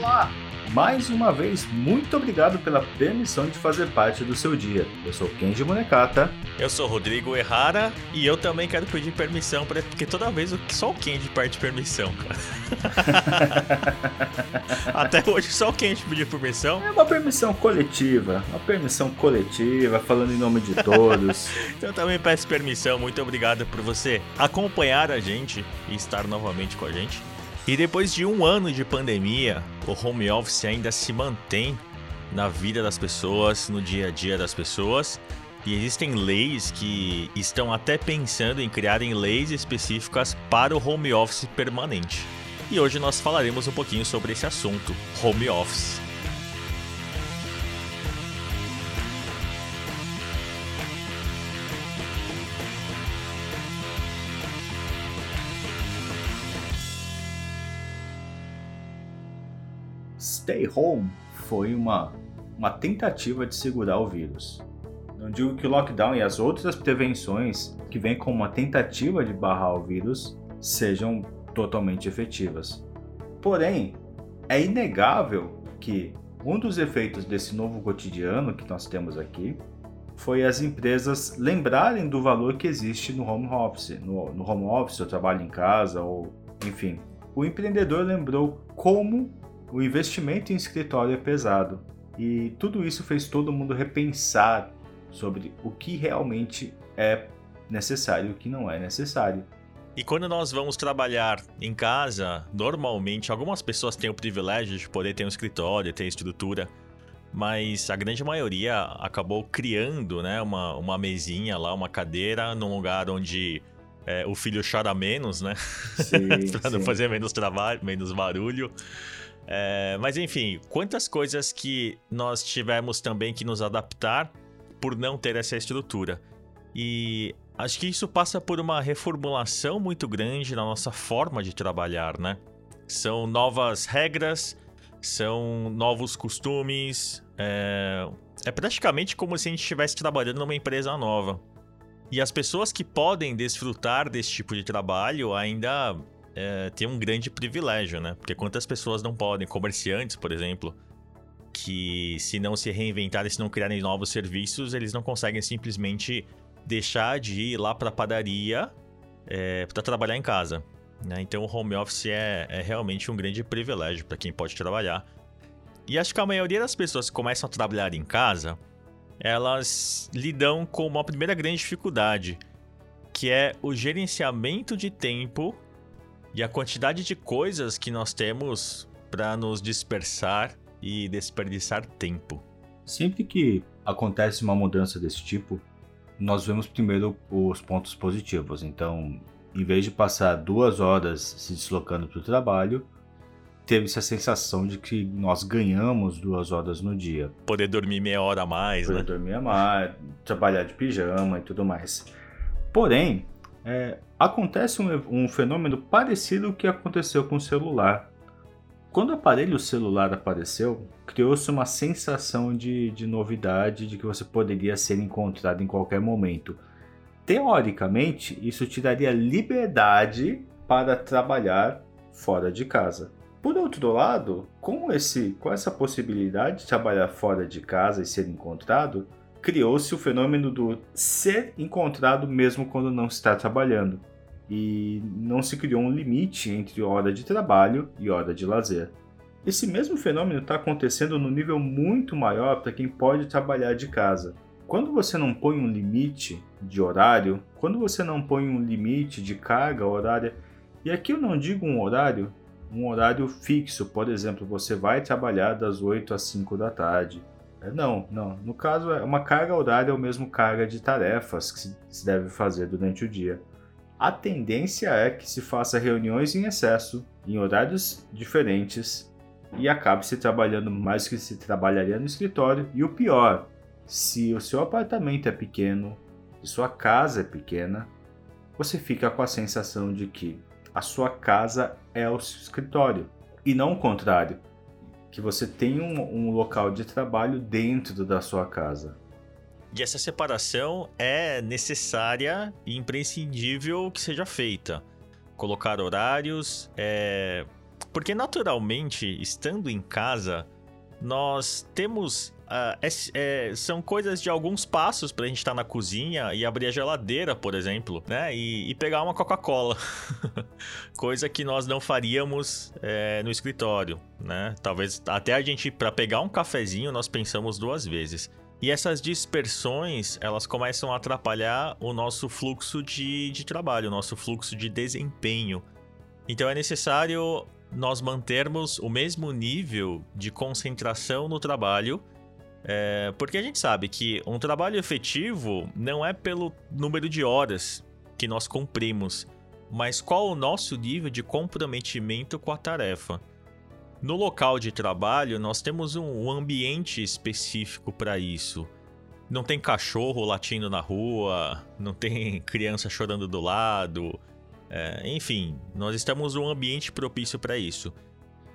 Olá! Mais uma vez, muito obrigado pela permissão de fazer parte do seu dia. Eu sou Kenji Monekata. Eu sou Rodrigo Errara e eu também quero pedir permissão, pra, porque toda vez só o Kenji pede permissão, cara. Até hoje só o Kenji pediu permissão. É uma permissão coletiva, uma permissão coletiva, falando em nome de todos. então eu também peço permissão, muito obrigado por você acompanhar a gente e estar novamente com a gente. E depois de um ano de pandemia, o home office ainda se mantém na vida das pessoas, no dia a dia das pessoas. E existem leis que estão até pensando em criarem leis específicas para o home office permanente. E hoje nós falaremos um pouquinho sobre esse assunto, home office. Stay Home foi uma, uma tentativa de segurar o vírus. Não digo que o lockdown e as outras prevenções que vêm com uma tentativa de barrar o vírus sejam totalmente efetivas. Porém, é inegável que um dos efeitos desse novo cotidiano que nós temos aqui foi as empresas lembrarem do valor que existe no home office, no, no home office, o trabalho em casa, ou enfim. O empreendedor lembrou como o investimento em escritório é pesado e tudo isso fez todo mundo repensar sobre o que realmente é necessário e o que não é necessário. E quando nós vamos trabalhar em casa, normalmente algumas pessoas têm o privilégio de poder ter um escritório, ter estrutura, mas a grande maioria acabou criando né, uma, uma mesinha lá, uma cadeira, num lugar onde é, o filho chora menos, né? para não fazer menos trabalho, menos barulho. É, mas enfim, quantas coisas que nós tivemos também que nos adaptar por não ter essa estrutura. E acho que isso passa por uma reformulação muito grande na nossa forma de trabalhar, né? São novas regras, são novos costumes. É, é praticamente como se a gente estivesse trabalhando numa empresa nova. E as pessoas que podem desfrutar desse tipo de trabalho ainda é, tem um grande privilégio, né? Porque quantas pessoas não podem, comerciantes, por exemplo, que se não se reinventarem, se não criarem novos serviços, eles não conseguem simplesmente deixar de ir lá para a padaria é, para trabalhar em casa. Né? Então, o home office é, é realmente um grande privilégio para quem pode trabalhar. E acho que a maioria das pessoas que começam a trabalhar em casa, elas lidam com uma primeira grande dificuldade, que é o gerenciamento de tempo e a quantidade de coisas que nós temos para nos dispersar e desperdiçar tempo. Sempre que acontece uma mudança desse tipo, nós vemos primeiro os pontos positivos. Então, em vez de passar duas horas se deslocando para o trabalho, teve-se a sensação de que nós ganhamos duas horas no dia. Poder dormir meia hora a mais, Poder né? Poder dormir a mais, trabalhar de pijama e tudo mais. Porém, é, acontece um, um fenômeno parecido que aconteceu com o celular. Quando o aparelho celular apareceu, criou-se uma sensação de, de novidade, de que você poderia ser encontrado em qualquer momento. Teoricamente, isso te daria liberdade para trabalhar fora de casa. Por outro lado, com, esse, com essa possibilidade de trabalhar fora de casa e ser encontrado, criou-se o fenômeno do ser encontrado mesmo quando não está trabalhando. E não se criou um limite entre hora de trabalho e hora de lazer. Esse mesmo fenômeno está acontecendo no nível muito maior para quem pode trabalhar de casa. Quando você não põe um limite de horário, quando você não põe um limite de carga horária, e aqui eu não digo um horário, um horário fixo, por exemplo, você vai trabalhar das 8 às 5 da tarde, não, não. No caso, é uma carga horária ou mesmo carga de tarefas que se deve fazer durante o dia. A tendência é que se faça reuniões em excesso, em horários diferentes, e acabe se trabalhando mais que se trabalharia no escritório. E o pior, se o seu apartamento é pequeno, se sua casa é pequena, você fica com a sensação de que a sua casa é o seu escritório, e não o contrário que você tem um, um local de trabalho dentro da sua casa. E essa separação é necessária e imprescindível que seja feita. Colocar horários, é... Porque naturalmente, estando em casa, nós temos é, é, são coisas de alguns passos pra gente estar tá na cozinha e abrir a geladeira, por exemplo, né? E, e pegar uma Coca-Cola. Coisa que nós não faríamos é, no escritório, né? Talvez até a gente, para pegar um cafezinho, nós pensamos duas vezes. E essas dispersões, elas começam a atrapalhar o nosso fluxo de, de trabalho, o nosso fluxo de desempenho. Então é necessário nós mantermos o mesmo nível de concentração no trabalho é, porque a gente sabe que um trabalho efetivo não é pelo número de horas que nós cumprimos, mas qual o nosso nível de comprometimento com a tarefa. No local de trabalho, nós temos um ambiente específico para isso. Não tem cachorro latindo na rua, não tem criança chorando do lado. É, enfim, nós estamos um ambiente propício para isso.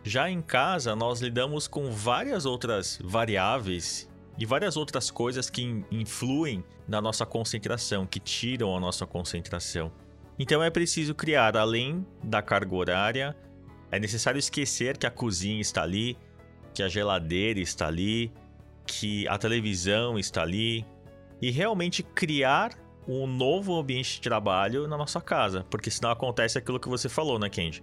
Já em casa, nós lidamos com várias outras variáveis e várias outras coisas que influem na nossa concentração, que tiram a nossa concentração. Então é preciso criar, além da carga horária, é necessário esquecer que a cozinha está ali, que a geladeira está ali, que a televisão está ali e realmente criar um novo ambiente de trabalho na nossa casa, porque senão acontece aquilo que você falou, né, Kenji?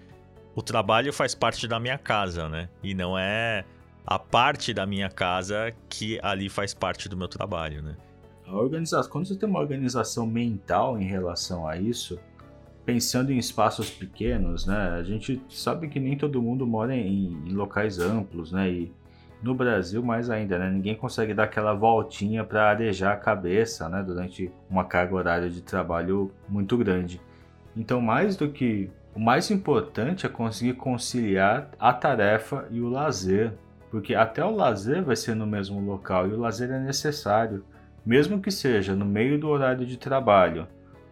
O trabalho faz parte da minha casa, né? E não é a parte da minha casa que ali faz parte do meu trabalho, né? A organização, quando você tem uma organização mental em relação a isso, pensando em espaços pequenos, né? A gente sabe que nem todo mundo mora em, em locais amplos, né? E no Brasil mais ainda, né? Ninguém consegue dar aquela voltinha para arejar a cabeça, né? Durante uma carga horária de trabalho muito grande. Então, mais do que o mais importante é conseguir conciliar a tarefa e o lazer, porque até o lazer vai ser no mesmo local e o lazer é necessário, mesmo que seja no meio do horário de trabalho.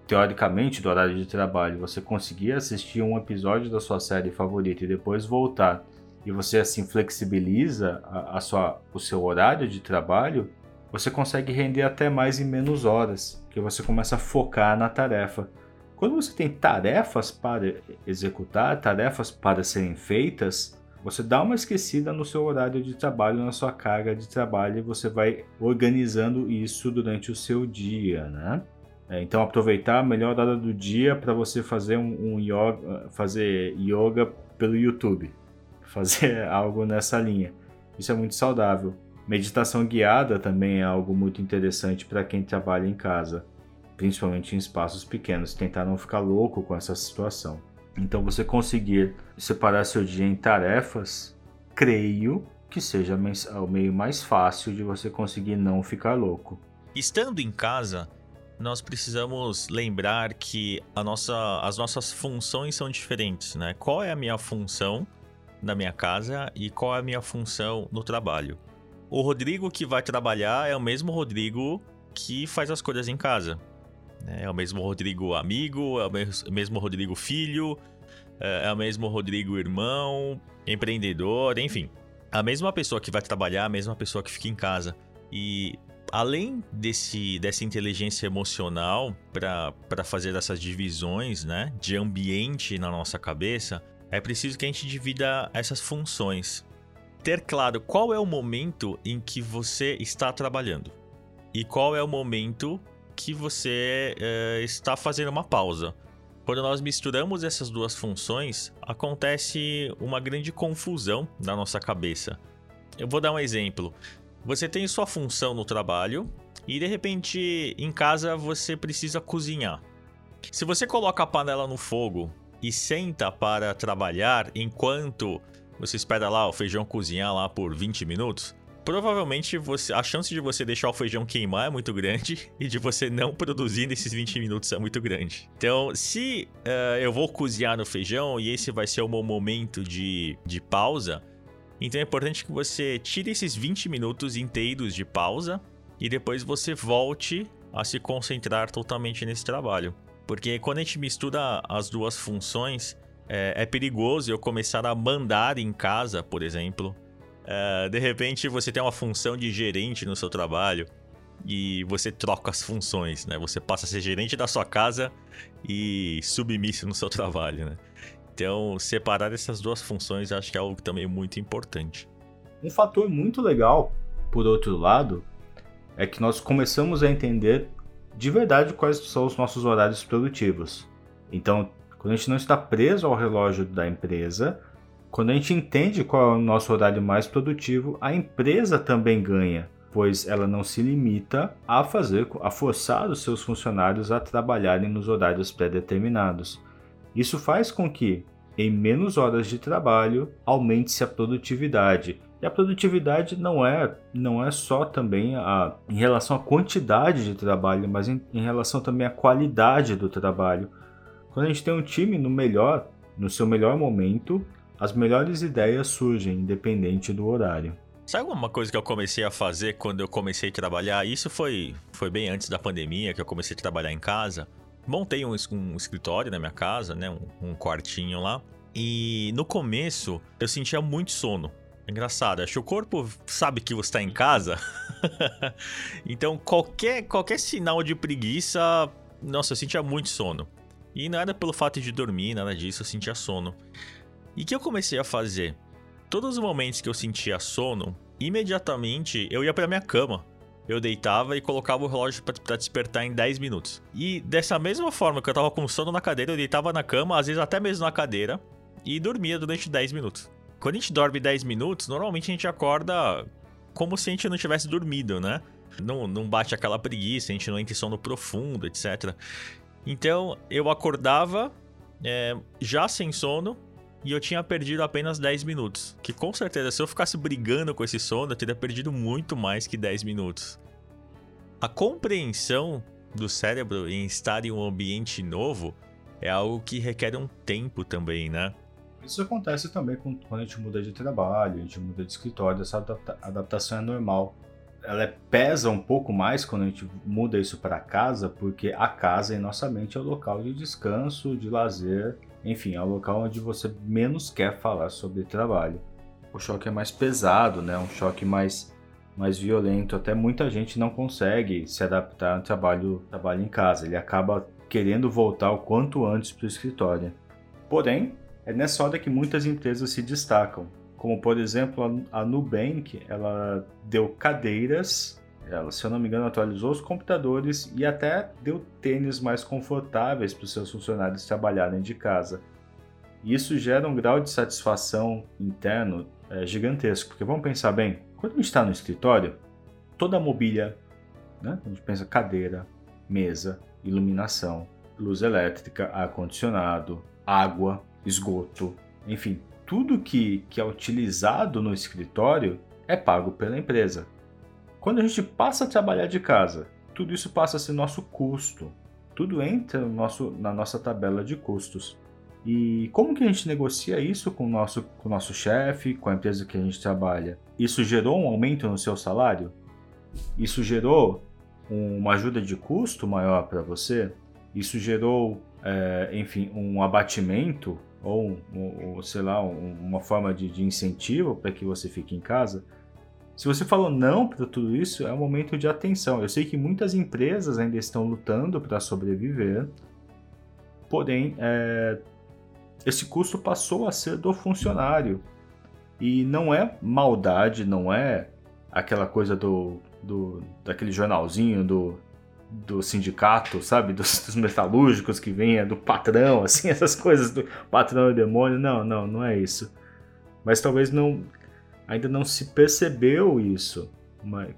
Teoricamente, do horário de trabalho, você conseguir assistir um episódio da sua série favorita e depois voltar, e você assim flexibiliza a, a sua, o seu horário de trabalho, você consegue render até mais em menos horas, que você começa a focar na tarefa. Quando você tem tarefas para executar, tarefas para serem feitas, você dá uma esquecida no seu horário de trabalho, na sua carga de trabalho, e você vai organizando isso durante o seu dia, né? É, então aproveitar a melhor hora do dia para você fazer um, um yoga, fazer yoga pelo YouTube, fazer algo nessa linha. Isso é muito saudável. Meditação guiada também é algo muito interessante para quem trabalha em casa principalmente em espaços pequenos, tentar não ficar louco com essa situação. Então, você conseguir separar seu dia em tarefas, creio que seja o meio mais fácil de você conseguir não ficar louco. Estando em casa, nós precisamos lembrar que nossa, as nossas funções são diferentes, né? Qual é a minha função na minha casa e qual é a minha função no trabalho? O Rodrigo que vai trabalhar é o mesmo Rodrigo que faz as coisas em casa. É o mesmo Rodrigo amigo, é o mesmo Rodrigo filho, é, é o mesmo Rodrigo irmão, empreendedor, enfim. A mesma pessoa que vai trabalhar, a mesma pessoa que fica em casa. E além desse, dessa inteligência emocional para fazer essas divisões né, de ambiente na nossa cabeça, é preciso que a gente divida essas funções. Ter claro qual é o momento em que você está trabalhando e qual é o momento que você é, está fazendo uma pausa. Quando nós misturamos essas duas funções, acontece uma grande confusão na nossa cabeça. Eu vou dar um exemplo. Você tem sua função no trabalho e de repente em casa você precisa cozinhar. Se você coloca a panela no fogo e senta para trabalhar enquanto você espera lá o feijão cozinhar lá por 20 minutos, provavelmente você, a chance de você deixar o feijão queimar é muito grande e de você não produzir nesses 20 minutos é muito grande. Então, se uh, eu vou cozinhar no feijão e esse vai ser o meu momento de, de pausa, então é importante que você tire esses 20 minutos inteiros de pausa e depois você volte a se concentrar totalmente nesse trabalho. Porque quando a gente mistura as duas funções, é, é perigoso eu começar a mandar em casa, por exemplo, Uh, de repente você tem uma função de gerente no seu trabalho e você troca as funções, né? Você passa a ser gerente da sua casa e submisso no seu trabalho, né? Então, separar essas duas funções acho que é algo também muito importante. Um fator muito legal, por outro lado, é que nós começamos a entender de verdade quais são os nossos horários produtivos. Então, quando a gente não está preso ao relógio da empresa, quando a gente entende qual é o nosso horário mais produtivo, a empresa também ganha, pois ela não se limita a fazer, a forçar os seus funcionários a trabalharem nos horários pré-determinados. Isso faz com que, em menos horas de trabalho, aumente-se a produtividade. E a produtividade não é, não é só também a, em relação à quantidade de trabalho, mas em, em relação também à qualidade do trabalho. Quando a gente tem um time no melhor, no seu melhor momento, as melhores ideias surgem, independente do horário. Sabe uma coisa que eu comecei a fazer quando eu comecei a trabalhar? Isso foi, foi bem antes da pandemia, que eu comecei a trabalhar em casa. Montei um, um escritório na minha casa, né? Um, um quartinho lá. E no começo eu sentia muito sono. Engraçado, acho que o corpo sabe que você está em casa. então qualquer, qualquer sinal de preguiça, nossa, eu sentia muito sono. E não era pelo fato de dormir, nada disso, eu sentia sono. E que eu comecei a fazer? Todos os momentos que eu sentia sono, imediatamente eu ia para minha cama. Eu deitava e colocava o relógio para despertar em 10 minutos. E dessa mesma forma que eu tava com sono na cadeira, eu deitava na cama, às vezes até mesmo na cadeira, e dormia durante 10 minutos. Quando a gente dorme 10 minutos, normalmente a gente acorda como se a gente não tivesse dormido, né? Não, não bate aquela preguiça, a gente não entra em sono profundo, etc. Então eu acordava é, já sem sono, e eu tinha perdido apenas 10 minutos. Que com certeza, se eu ficasse brigando com esse sono, eu teria perdido muito mais que 10 minutos. A compreensão do cérebro em estar em um ambiente novo é algo que requer um tempo também, né? Isso acontece também quando a gente muda de trabalho, a gente muda de escritório, essa adapta adaptação é normal. Ela é, pesa um pouco mais quando a gente muda isso para casa, porque a casa em nossa mente é o local de descanso, de lazer enfim, é o local onde você menos quer falar sobre trabalho. O choque é mais pesado, né? Um choque mais, mais violento. Até muita gente não consegue se adaptar ao trabalho, trabalho em casa. Ele acaba querendo voltar o quanto antes para o escritório. Porém, é nessa hora que muitas empresas se destacam. Como, por exemplo, a Nubank, ela deu cadeiras ela, se eu não me engano, atualizou os computadores e até deu tênis mais confortáveis para os seus funcionários trabalharem de casa. Isso gera um grau de satisfação interno é, gigantesco, porque vamos pensar bem, quando a gente está no escritório, toda a mobília, né? a gente pensa cadeira, mesa, iluminação, luz elétrica, ar-condicionado, água, esgoto, enfim, tudo que, que é utilizado no escritório é pago pela empresa. Quando a gente passa a trabalhar de casa, tudo isso passa a ser nosso custo. Tudo entra no nosso, na nossa tabela de custos. E como que a gente negocia isso com o nosso, com o nosso chefe, com a empresa que a gente trabalha? Isso gerou um aumento no seu salário? Isso gerou uma ajuda de custo maior para você? Isso gerou, é, enfim, um abatimento ou, ou, sei lá, uma forma de, de incentivo para que você fique em casa? Se você falou não para tudo isso, é um momento de atenção. Eu sei que muitas empresas ainda estão lutando para sobreviver, porém, é, esse custo passou a ser do funcionário. E não é maldade, não é aquela coisa do, do daquele jornalzinho do, do sindicato, sabe? Dos, dos metalúrgicos que vem do patrão, assim, essas coisas do patrão e demônio. Não, não, não é isso. Mas talvez não ainda não se percebeu isso,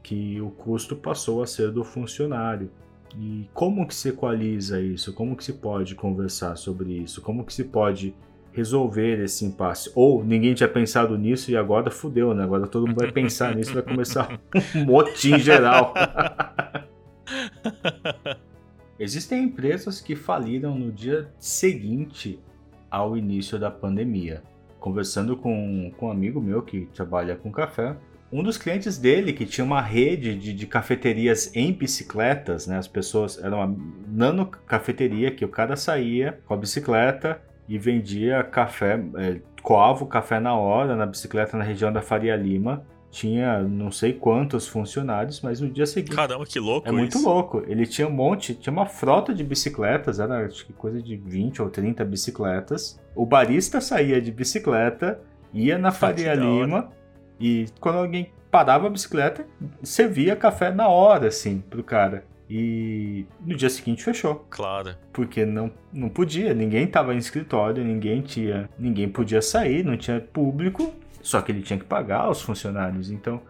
que o custo passou a ser do funcionário. E como que se equaliza isso? Como que se pode conversar sobre isso? Como que se pode resolver esse impasse? Ou ninguém tinha pensado nisso e agora fudeu, né? Agora todo mundo vai pensar nisso e vai começar um motim geral. Existem empresas que faliram no dia seguinte ao início da pandemia conversando com, com um amigo meu que trabalha com café. Um dos clientes dele, que tinha uma rede de, de cafeterias em bicicletas, né? As pessoas. Era uma nano cafeteria que o cara saía com a bicicleta e vendia café, é, coava o café na hora na bicicleta na região da Faria Lima. Tinha não sei quantos funcionários, mas no dia seguinte. Caramba, que louco! É isso. muito louco. Ele tinha um monte, tinha uma frota de bicicletas, era acho que coisa de 20 ou 30 bicicletas. O barista saía de bicicleta, ia na Faria Lima e quando alguém parava a bicicleta, servia café na hora, assim, pro cara. E no dia seguinte fechou. Claro. Porque não, não podia, ninguém tava em escritório, ninguém tinha. Ninguém podia sair, não tinha público, só que ele tinha que pagar os funcionários. Então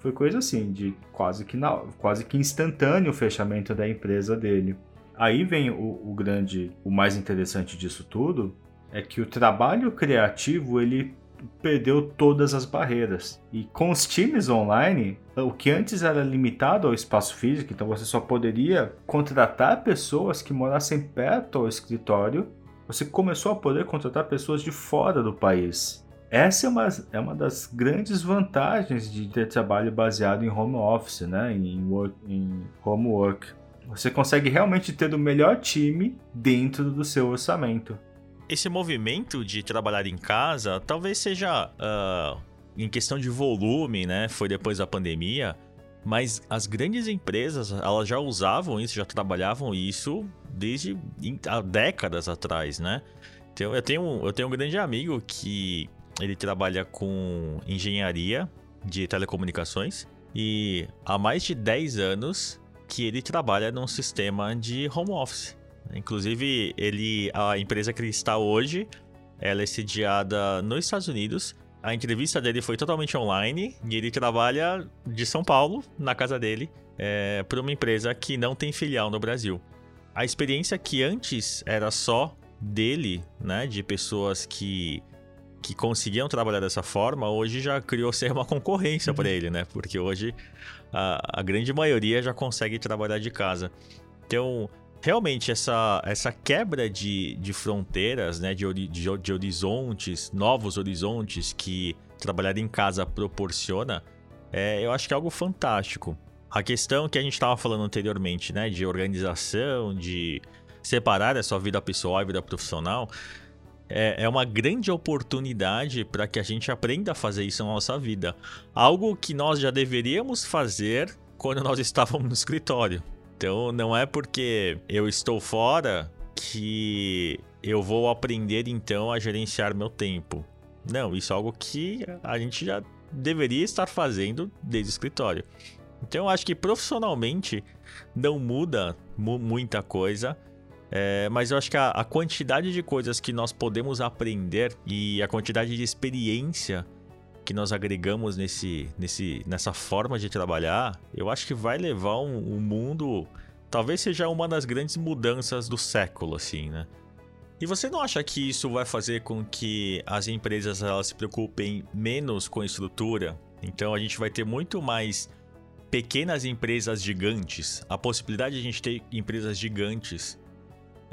foi coisa assim, de quase que, na, quase que instantâneo o fechamento da empresa dele. Aí vem o, o grande, o mais interessante disso tudo, é que o trabalho criativo ele perdeu todas as barreiras. E com os times online, o que antes era limitado ao espaço físico, então você só poderia contratar pessoas que morassem perto ao escritório, você começou a poder contratar pessoas de fora do país. Essa é uma, é uma das grandes vantagens de ter trabalho baseado em home office, né? em, work, em home work. Você consegue realmente ter o melhor time dentro do seu orçamento esse movimento de trabalhar em casa talvez seja uh, em questão de volume, né? Foi depois da pandemia, mas as grandes empresas elas já usavam isso, já trabalhavam isso desde há décadas atrás, né? Então eu tenho eu tenho um grande amigo que ele trabalha com engenharia de telecomunicações e há mais de 10 anos que ele trabalha num sistema de home office. Inclusive, ele, a empresa que ele está hoje, ela é sediada nos Estados Unidos. A entrevista dele foi totalmente online e ele trabalha de São Paulo, na casa dele, é, para uma empresa que não tem filial no Brasil. A experiência que antes era só dele, né, de pessoas que que conseguiam trabalhar dessa forma, hoje já criou ser uma concorrência uhum. para ele, né? Porque hoje a, a grande maioria já consegue trabalhar de casa. Então, realmente essa, essa quebra de, de fronteiras, né, de, de, de horizontes, novos horizontes que trabalhar em casa proporciona, é, eu acho que é algo fantástico. A questão que a gente estava falando anteriormente, né, de organização, de separar a sua vida pessoal e vida profissional, é, é uma grande oportunidade para que a gente aprenda a fazer isso na nossa vida. Algo que nós já deveríamos fazer quando nós estávamos no escritório. Então não é porque eu estou fora que eu vou aprender então a gerenciar meu tempo. Não, isso é algo que a gente já deveria estar fazendo desde o escritório. Então eu acho que profissionalmente não muda mu muita coisa. É, mas eu acho que a, a, quantidade de coisas que nós podemos aprender e a quantidade de experiência que nós agregamos nesse, nesse, nessa forma de trabalhar, eu acho que vai levar um, um mundo. Talvez seja uma das grandes mudanças do século, assim, né? E você não acha que isso vai fazer com que as empresas elas se preocupem menos com estrutura? Então a gente vai ter muito mais pequenas empresas gigantes. A possibilidade de a gente ter empresas gigantes,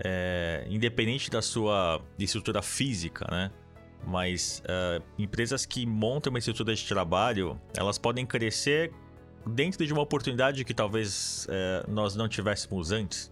é, independente da sua estrutura física, né? mas uh, empresas que montam uma estrutura de trabalho, elas podem crescer dentro de uma oportunidade que talvez uh, nós não tivéssemos antes.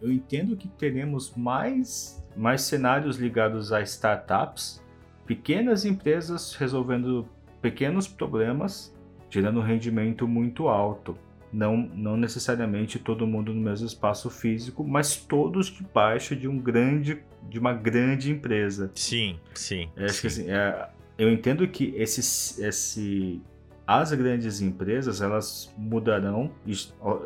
Eu entendo que teremos mais, mais cenários ligados a startups, pequenas empresas resolvendo pequenos problemas, gerando um rendimento muito alto não, não necessariamente todo mundo no mesmo espaço físico, mas todos debaixo de um grande, de uma grande empresa. Sim, sim. É, sim. assim, é, eu entendo que esse, esse, as grandes empresas elas mudarão,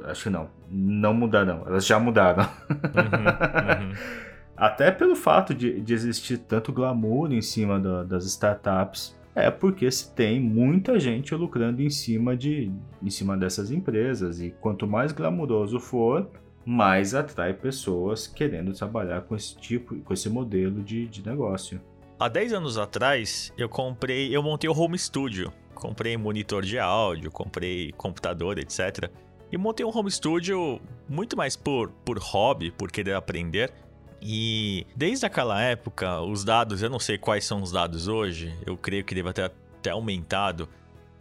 acho que não, não mudarão, elas já mudaram. Uhum, uhum. Até pelo fato de, de existir tanto glamour em cima da, das startups é porque se tem muita gente lucrando em cima de em cima dessas empresas e quanto mais glamuroso for, mais atrai pessoas querendo trabalhar com esse tipo, com esse modelo de, de negócio. Há 10 anos atrás, eu comprei, eu montei o home studio. Comprei monitor de áudio, comprei computador, etc. E montei um home studio muito mais por, por hobby, por querer aprender, e desde aquela época, os dados, eu não sei quais são os dados hoje, eu creio que deve ter até aumentado,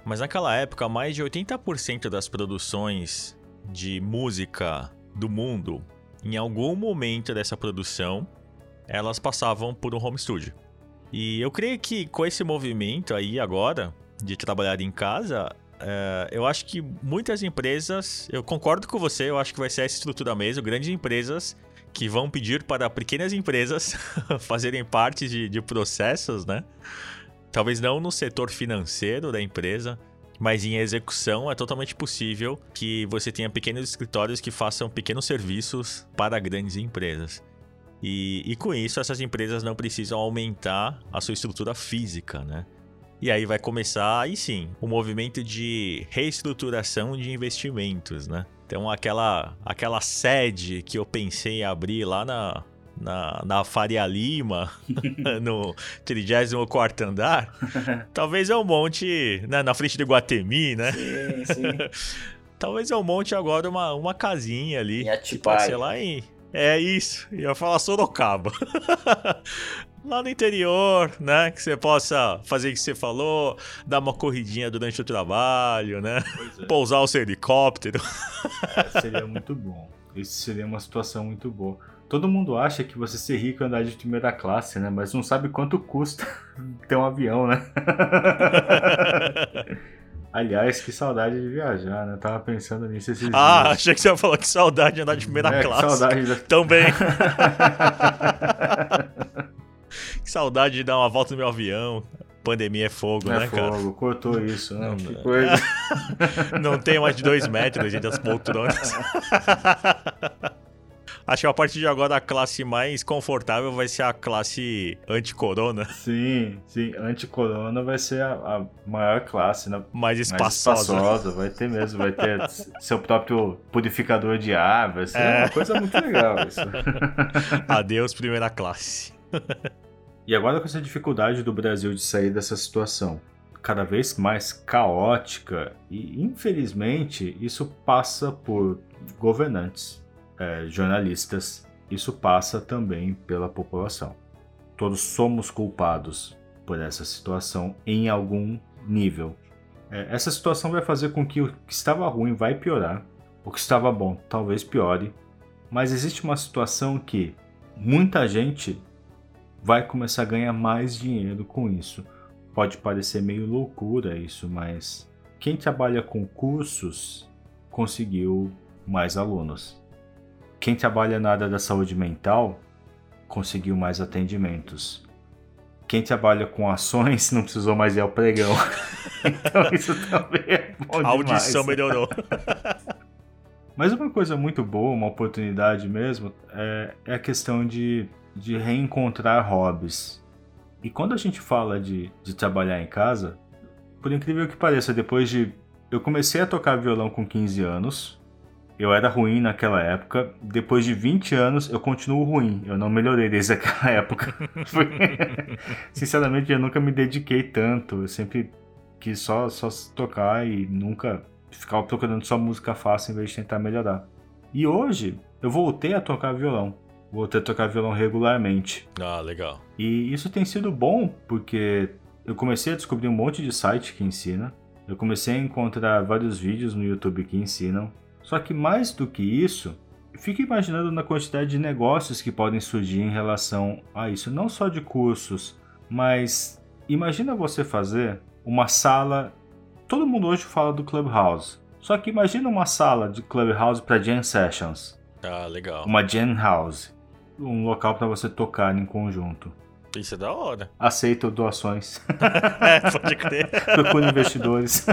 mas naquela época, mais de 80% das produções de música do mundo, em algum momento dessa produção, elas passavam por um home studio. E eu creio que com esse movimento aí agora, de trabalhar em casa, é, eu acho que muitas empresas, eu concordo com você, eu acho que vai ser essa estrutura mesmo, grandes empresas que vão pedir para pequenas empresas fazerem parte de, de processos, né? Talvez não no setor financeiro da empresa, mas em execução é totalmente possível que você tenha pequenos escritórios que façam pequenos serviços para grandes empresas. E, e, com isso, essas empresas não precisam aumentar a sua estrutura física, né? E aí vai começar, aí sim, o movimento de reestruturação de investimentos, né? Então, aquela, aquela sede que eu pensei em abrir lá na, na, na Faria Lima, no 34 andar, talvez eu monte né, na frente do Guatemi, né? Sim, sim. talvez eu monte agora uma, uma casinha ali. Em Atibaia. Sei lá, em... É isso, ia falar Sorocaba. lá no interior, né? Que você possa fazer o que você falou, dar uma corridinha durante o trabalho, né? É. Pousar o seu helicóptero. É, seria muito bom. Isso seria uma situação muito boa. Todo mundo acha que você ser rico é andar de primeira classe, né? Mas não sabe quanto custa ter um avião, né? Aliás, que saudade de viajar, né? Tava pensando nisso esses ah, dias. achei que você ia falar que saudade de andar de primeira é, classe. Que saudade da... Também. que saudade de dar uma volta no meu avião. Pandemia é fogo, é né, fogo, cara? cortou isso, né? Não, que coisa. não tem mais de dois metros entre as poltronas. Acho que a partir de agora a classe mais confortável vai ser a classe anti-corona. Sim, sim. Anti-corona vai ser a, a, maior classe, né? Mais espaçosa. Mais espaçosa, vai ter mesmo. Vai ter seu próprio purificador de ar. Vai ser é. uma coisa muito legal isso. Adeus, primeira classe. E agora com essa dificuldade do Brasil de sair dessa situação cada vez mais caótica e infelizmente isso passa por governantes é, jornalistas, isso passa também pela população. Todos somos culpados por essa situação em algum nível. É, essa situação vai fazer com que o que estava ruim vai piorar, o que estava bom talvez piore, mas existe uma situação que muita gente vai começar a ganhar mais dinheiro com isso. Pode parecer meio loucura isso, mas quem trabalha com cursos conseguiu mais alunos. Quem trabalha na área da saúde mental conseguiu mais atendimentos. Quem trabalha com ações não precisou mais ir ao pregão. então isso também é bom A audição melhorou. Mas uma coisa muito boa, uma oportunidade mesmo, é, é a questão de, de reencontrar hobbies. E quando a gente fala de, de trabalhar em casa, por incrível que pareça, depois de. Eu comecei a tocar violão com 15 anos, eu era ruim naquela época. Depois de 20 anos, eu continuo ruim. Eu não melhorei desde aquela época. Sinceramente, eu nunca me dediquei tanto. Eu sempre quis só, só tocar e nunca ficava procurando só música fácil em vez de tentar melhorar. E hoje, eu voltei a tocar violão. Voltei a tocar violão regularmente. Ah, legal. E isso tem sido bom, porque eu comecei a descobrir um monte de site que ensina. Eu comecei a encontrar vários vídeos no YouTube que ensinam. Só que mais do que isso, fique imaginando na quantidade de negócios que podem surgir em relação a isso, não só de cursos, mas imagina você fazer uma sala. Todo mundo hoje fala do Clubhouse. Só que imagina uma sala de Clubhouse para Jam Sessions. Ah, legal. Uma Jam House. Um local para você tocar em conjunto. Isso é da hora. Aceito doações. é, pode crer. Procure investidores.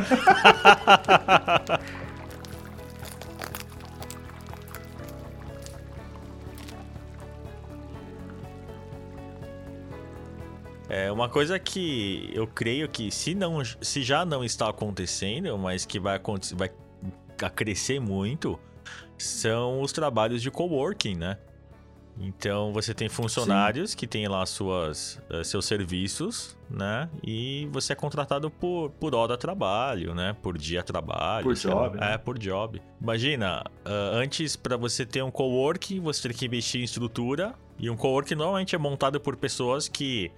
É uma coisa que eu creio que se não, se já não está acontecendo, mas que vai acontecer, vai crescer muito, são os trabalhos de coworking, né? Então você tem funcionários Sim. que têm lá suas, uh, seus serviços, né? E você é contratado por, por hora de trabalho, né? Por dia de trabalho. Por job. Né? É, por job. Imagina, uh, antes para você ter um coworking, você tem que investir em estrutura. E um coworking normalmente é montado por pessoas que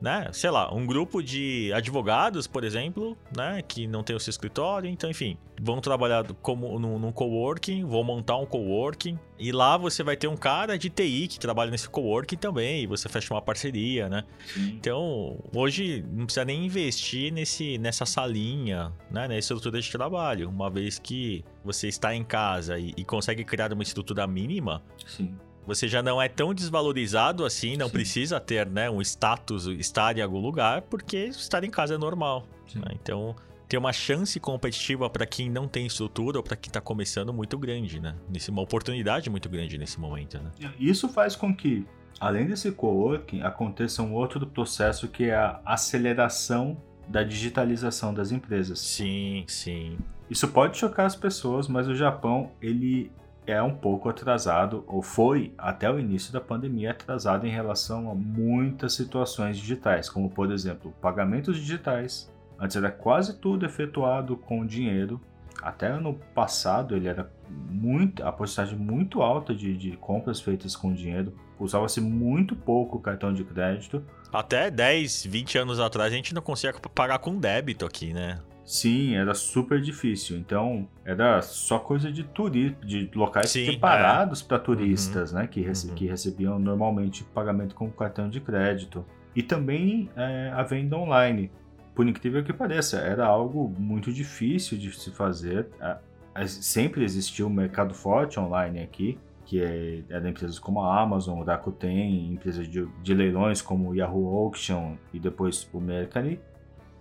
né? Sei lá, um grupo de advogados, por exemplo, né? Que não tem o seu escritório, então, enfim, vão trabalhar como num, num coworking, vão montar um coworking, e lá você vai ter um cara de TI que trabalha nesse coworking também, e você fecha uma parceria, né? Sim. Então, hoje não precisa nem investir nesse, nessa salinha, né? Nessa estrutura de trabalho, uma vez que você está em casa e, e consegue criar uma estrutura mínima. Sim você já não é tão desvalorizado assim, não Sim. precisa ter né, um status, estar em algum lugar, porque estar em casa é normal. Né? Então, tem uma chance competitiva para quem não tem estrutura ou para quem está começando muito grande, né? Nesse, uma oportunidade muito grande nesse momento, né? Isso faz com que, além desse coworking, aconteça um outro processo que é a aceleração da digitalização das empresas. Sim, sim. Isso pode chocar as pessoas, mas o Japão, ele é um pouco atrasado, ou foi até o início da pandemia atrasado em relação a muitas situações digitais, como por exemplo, pagamentos digitais. Antes era quase tudo efetuado com dinheiro. Até ano passado ele era muito a porcentagem muito alta de, de compras feitas com dinheiro. Usava-se muito pouco cartão de crédito. Até 10, 20 anos atrás a gente não conseguia pagar com débito aqui, né? Sim, era super difícil. Então, era só coisa de turismo, de locais Sim, preparados é. para turistas, uhum, né? Que, rece uhum. que recebiam normalmente pagamento com cartão de crédito. E também é, a venda online. Por incrível que pareça, era algo muito difícil de se fazer. Sempre existiu um mercado forte online aqui, que é, era empresas como a Amazon, o Rakuten, empresas de, de leilões como o Yahoo Auction e depois o Mercari.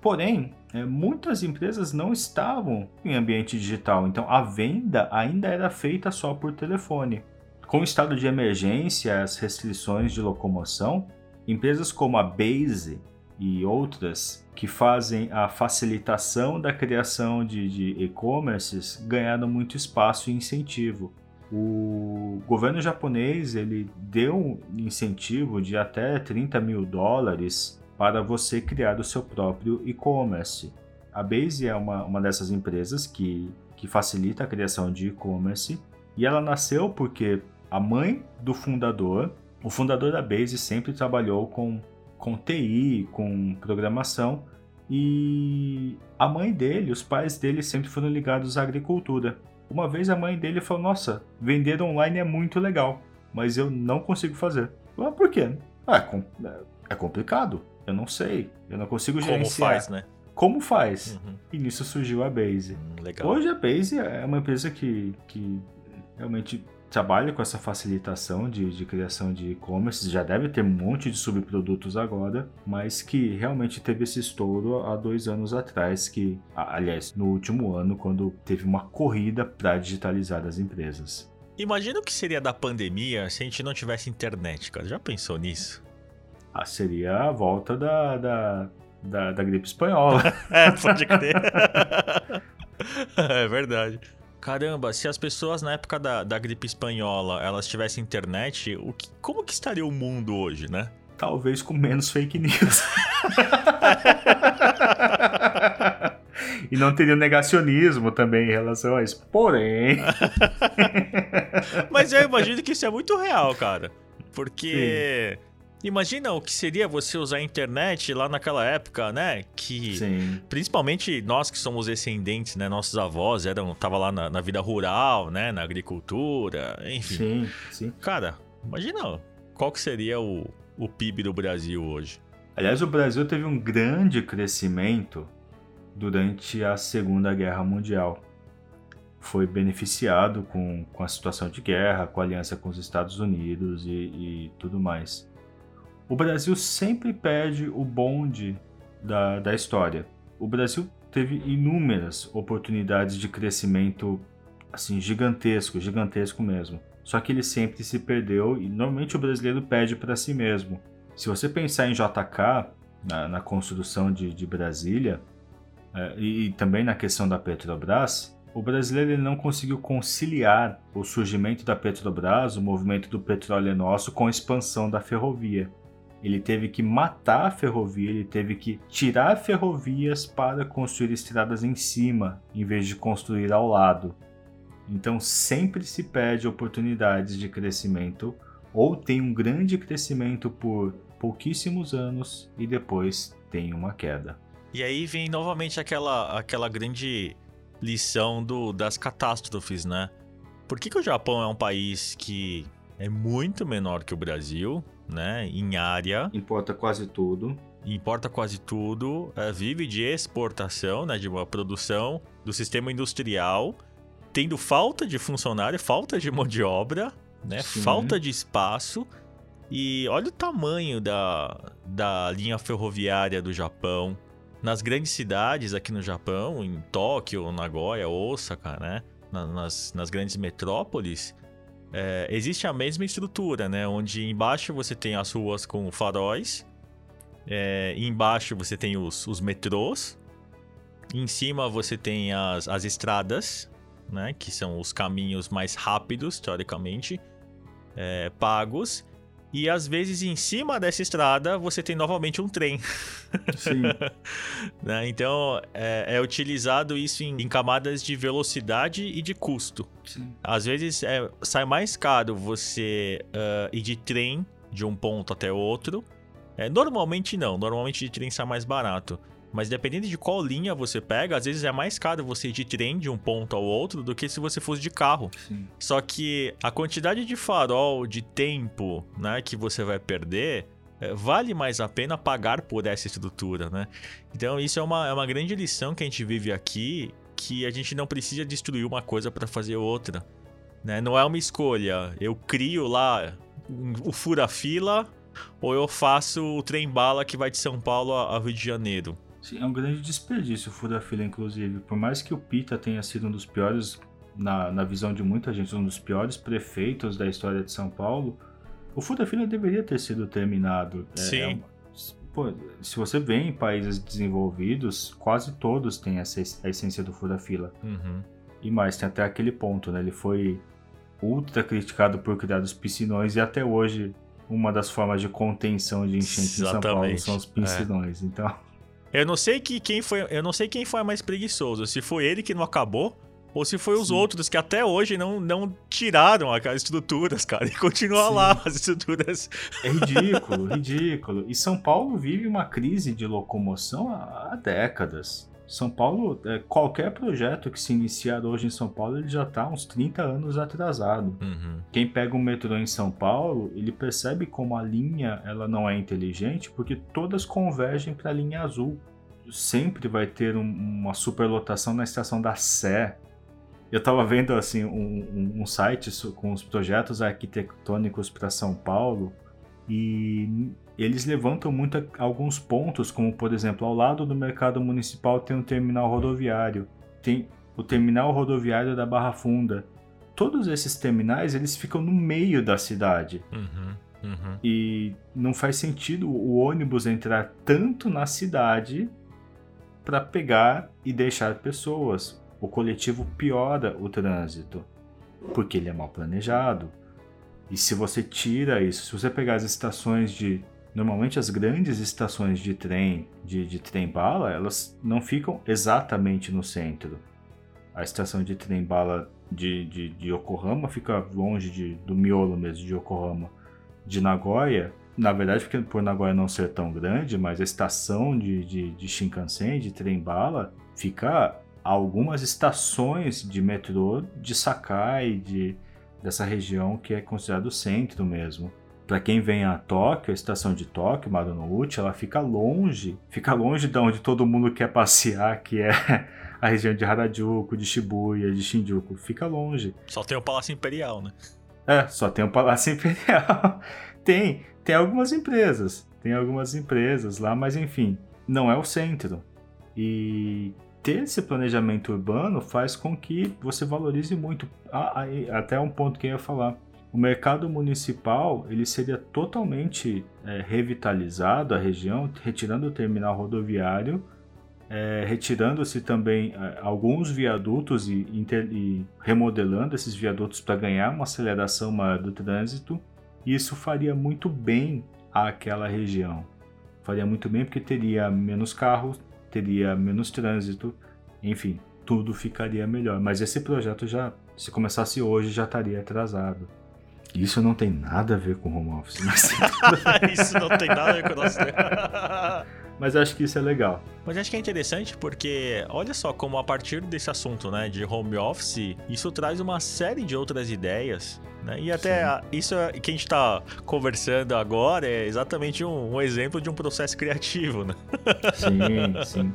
Porém, é, muitas empresas não estavam em ambiente digital, então a venda ainda era feita só por telefone. Com o estado de emergência, as restrições de locomoção, empresas como a Base e outras que fazem a facilitação da criação de e-commerces ganharam muito espaço e incentivo. O governo japonês ele deu um incentivo de até 30 mil dólares para você criar o seu próprio e-commerce. A Base é uma, uma dessas empresas que, que facilita a criação de e-commerce e ela nasceu porque a mãe do fundador, o fundador da Base sempre trabalhou com, com TI, com programação e a mãe dele, os pais dele sempre foram ligados à agricultura. Uma vez a mãe dele falou: Nossa, vender online é muito legal, mas eu não consigo fazer. Ah, por quê? Ah, é, é complicado. Eu não sei. Eu não consigo gerenciar. Como faz, né? Como faz? Uhum. E nisso surgiu a Base. Hum, legal. Hoje a Base é uma empresa que, que realmente trabalha com essa facilitação de, de criação de e-commerce. Já deve ter um monte de subprodutos agora, mas que realmente teve esse estouro há dois anos atrás. Que, aliás, no último ano, quando teve uma corrida para digitalizar as empresas. Imagina o que seria da pandemia se a gente não tivesse internet, cara. Já pensou nisso? Ah, seria a volta da, da, da, da gripe espanhola. é, pode crer. é verdade. Caramba, se as pessoas na época da, da gripe espanhola elas tivessem internet, o que, como que estaria o mundo hoje, né? Talvez com menos fake news. e não teria negacionismo também em relação a isso. Porém. Mas eu imagino que isso é muito real, cara. Porque. Sim. Imagina o que seria você usar a internet lá naquela época, né? Que sim. principalmente nós que somos descendentes, né? Nossos avós eram tava lá na, na, vida rural, né? Na agricultura, enfim. Sim, sim. Cara, imagina qual que seria o, o PIB do Brasil hoje. Aliás, o Brasil teve um grande crescimento durante a Segunda Guerra Mundial. Foi beneficiado com, com a situação de guerra, com a aliança com os Estados Unidos e, e tudo mais o Brasil sempre perde o bonde da, da história. O Brasil teve inúmeras oportunidades de crescimento assim gigantesco, gigantesco mesmo. Só que ele sempre se perdeu e normalmente o brasileiro perde para si mesmo. Se você pensar em JK, na, na construção de, de Brasília, é, e, e, também na questão da Petrobras, o brasileiro não conseguiu conciliar o surgimento da Petrobras, o movimento do petróleo é nosso, com a expansão da ferrovia. Ele teve que matar a ferrovia, ele teve que tirar ferrovias para construir estradas em cima, em vez de construir ao lado. Então sempre se perde oportunidades de crescimento ou tem um grande crescimento por pouquíssimos anos e depois tem uma queda. E aí vem novamente aquela, aquela grande lição do, das catástrofes, né? Por que, que o Japão é um país que é muito menor que o Brasil, né? Em área. Importa quase tudo. Importa quase tudo. É, vive de exportação, né? De uma produção do sistema industrial. Tendo falta de funcionário, falta de mão de obra, né? Sim. Falta de espaço. E olha o tamanho da, da linha ferroviária do Japão. Nas grandes cidades aqui no Japão, em Tóquio, Nagoya, Osaka, né? Nas, nas grandes metrópoles, é, existe a mesma estrutura, né? Onde embaixo você tem as ruas com faróis, é, embaixo você tem os, os metrôs, em cima você tem as, as estradas, né? Que são os caminhos mais rápidos, teoricamente, é, pagos. E às vezes em cima dessa estrada você tem novamente um trem. Sim. né? Então é, é, utilizado isso em, em, camadas de velocidade e de custo. Sim. Às vezes é, sai mais caro você uh, ir de trem de um ponto até outro. É, normalmente não, normalmente de trem sai mais barato. Mas dependendo de qual linha você pega, às vezes é mais caro você ir de trem de um ponto ao outro do que se você fosse de carro. Sim. Só que a quantidade de farol, de tempo, né, que você vai perder, é, vale mais a pena pagar por essa estrutura, né? Então isso é uma, é uma grande lição que a gente vive aqui, que a gente não precisa destruir uma coisa para fazer outra. Né? Não é uma escolha. Eu crio lá o fura-fila ou eu faço o trem-bala que vai de São Paulo a Rio de Janeiro. Sim, é um grande desperdício o fura-fila, inclusive. Por mais que o Pita tenha sido um dos piores, na, na visão de muita gente, um dos piores prefeitos da história de São Paulo, o fura-fila deveria ter sido terminado. É, Sim. É, pô, se você vê em países desenvolvidos, quase todos têm essa, a essência do fura-fila. Uhum. E mais, tem até aquele ponto, né? Ele foi ultra criticado por criar os piscinões e até hoje uma das formas de contenção de enchente Exatamente. em São Paulo são os é. piscinões. É. Então, eu não sei que quem foi, eu não sei quem foi mais preguiçoso, se foi ele que não acabou ou se foi os Sim. outros que até hoje não, não tiraram aquelas estruturas, cara, e continua Sim. lá as estruturas. É ridículo, ridículo. E São Paulo vive uma crise de locomoção há, há décadas. São Paulo, é, qualquer projeto que se iniciar hoje em São Paulo, ele já está uns 30 anos atrasado. Uhum. Quem pega um metrô em São Paulo, ele percebe como a linha ela não é inteligente, porque todas convergem para a linha azul. Sempre vai ter um, uma superlotação na estação da Sé. Eu estava vendo assim um, um, um site com os projetos arquitetônicos para São Paulo e eles levantam muito alguns pontos, como por exemplo, ao lado do mercado municipal tem um terminal rodoviário, tem o terminal rodoviário da Barra Funda. Todos esses terminais eles ficam no meio da cidade. Uhum, uhum. E não faz sentido o ônibus entrar tanto na cidade para pegar e deixar pessoas. O coletivo piora o trânsito, porque ele é mal planejado. E se você tira isso, se você pegar as estações de Normalmente as grandes estações de trem, de, de trem-bala, elas não ficam exatamente no centro. A estação de trem-bala de, de, de, Yokohama fica longe de, do miolo mesmo de Yokohama. De Nagoya, na verdade, porque por Nagoya não ser tão grande, mas a estação de, de, de Shinkansen, de trem-bala, fica algumas estações de metrô de Sakai, de, dessa região que é considerado o centro mesmo. Para quem vem a Tóquio, a estação de Tóquio, Marunouchi, ela fica longe, fica longe de onde todo mundo quer passear, que é a região de Harajuku, de Shibuya, de Shinjuku, fica longe. Só tem o Palácio Imperial, né? É, só tem o Palácio Imperial. tem, tem algumas empresas, tem algumas empresas lá, mas enfim, não é o centro. E ter esse planejamento urbano faz com que você valorize muito. Ah, até um ponto que eu ia falar o mercado municipal ele seria totalmente é, revitalizado a região, retirando o terminal rodoviário, é, retirando-se também é, alguns viadutos e, inter, e, remodelando esses viadutos para ganhar uma aceleração maior do trânsito. Isso faria muito bem àquela região. Faria muito bem porque teria menos carros, teria menos trânsito, enfim, tudo ficaria melhor. Mas esse projeto já, se começasse hoje, já estaria atrasado. Isso não tem nada a ver com home office. Mas, isso não tem nada a ver com o nosso mas acho que isso é legal. Mas acho que é interessante porque, olha só, como a partir desse assunto, né, de home office, isso traz uma série de outras ideias. Né? E até a, isso é, que a gente está conversando agora é exatamente um, um, exemplo de um processo criativo, né? Sim, sim.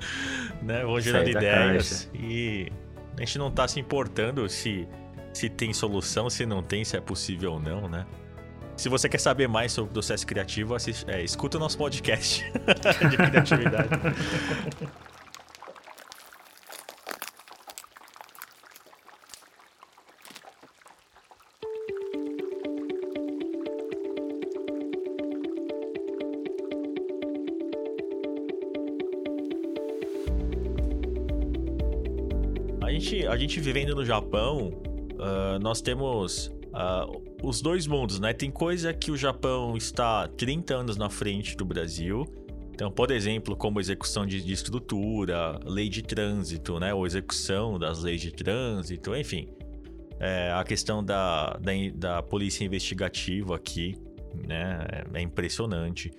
né? Vão gerando ideias. E a gente não está se importando se se tem solução, se não tem, se é possível ou não, né? Se você quer saber mais sobre o processo criativo, assiste, é, escuta o nosso podcast de criatividade. gente, a gente vivendo no Japão, uh, nós temos uh, os dois mundos, né? Tem coisa que o Japão está 30 anos na frente do Brasil. Então, por exemplo, como execução de, de estrutura, lei de trânsito, né? Ou execução das leis de trânsito, enfim. É, a questão da, da, da polícia investigativa aqui, né? É impressionante.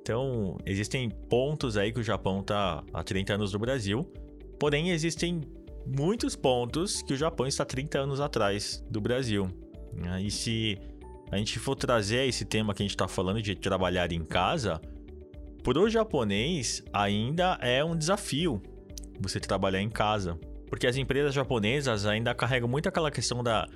Então, existem pontos aí que o Japão está há 30 anos do Brasil. Porém, existem muitos pontos que o Japão está 30 anos atrás do Brasil. E se a gente for trazer esse tema que a gente está falando de trabalhar em casa, para o japonês ainda é um desafio você trabalhar em casa. Porque as empresas japonesas ainda carregam muito aquela questão da,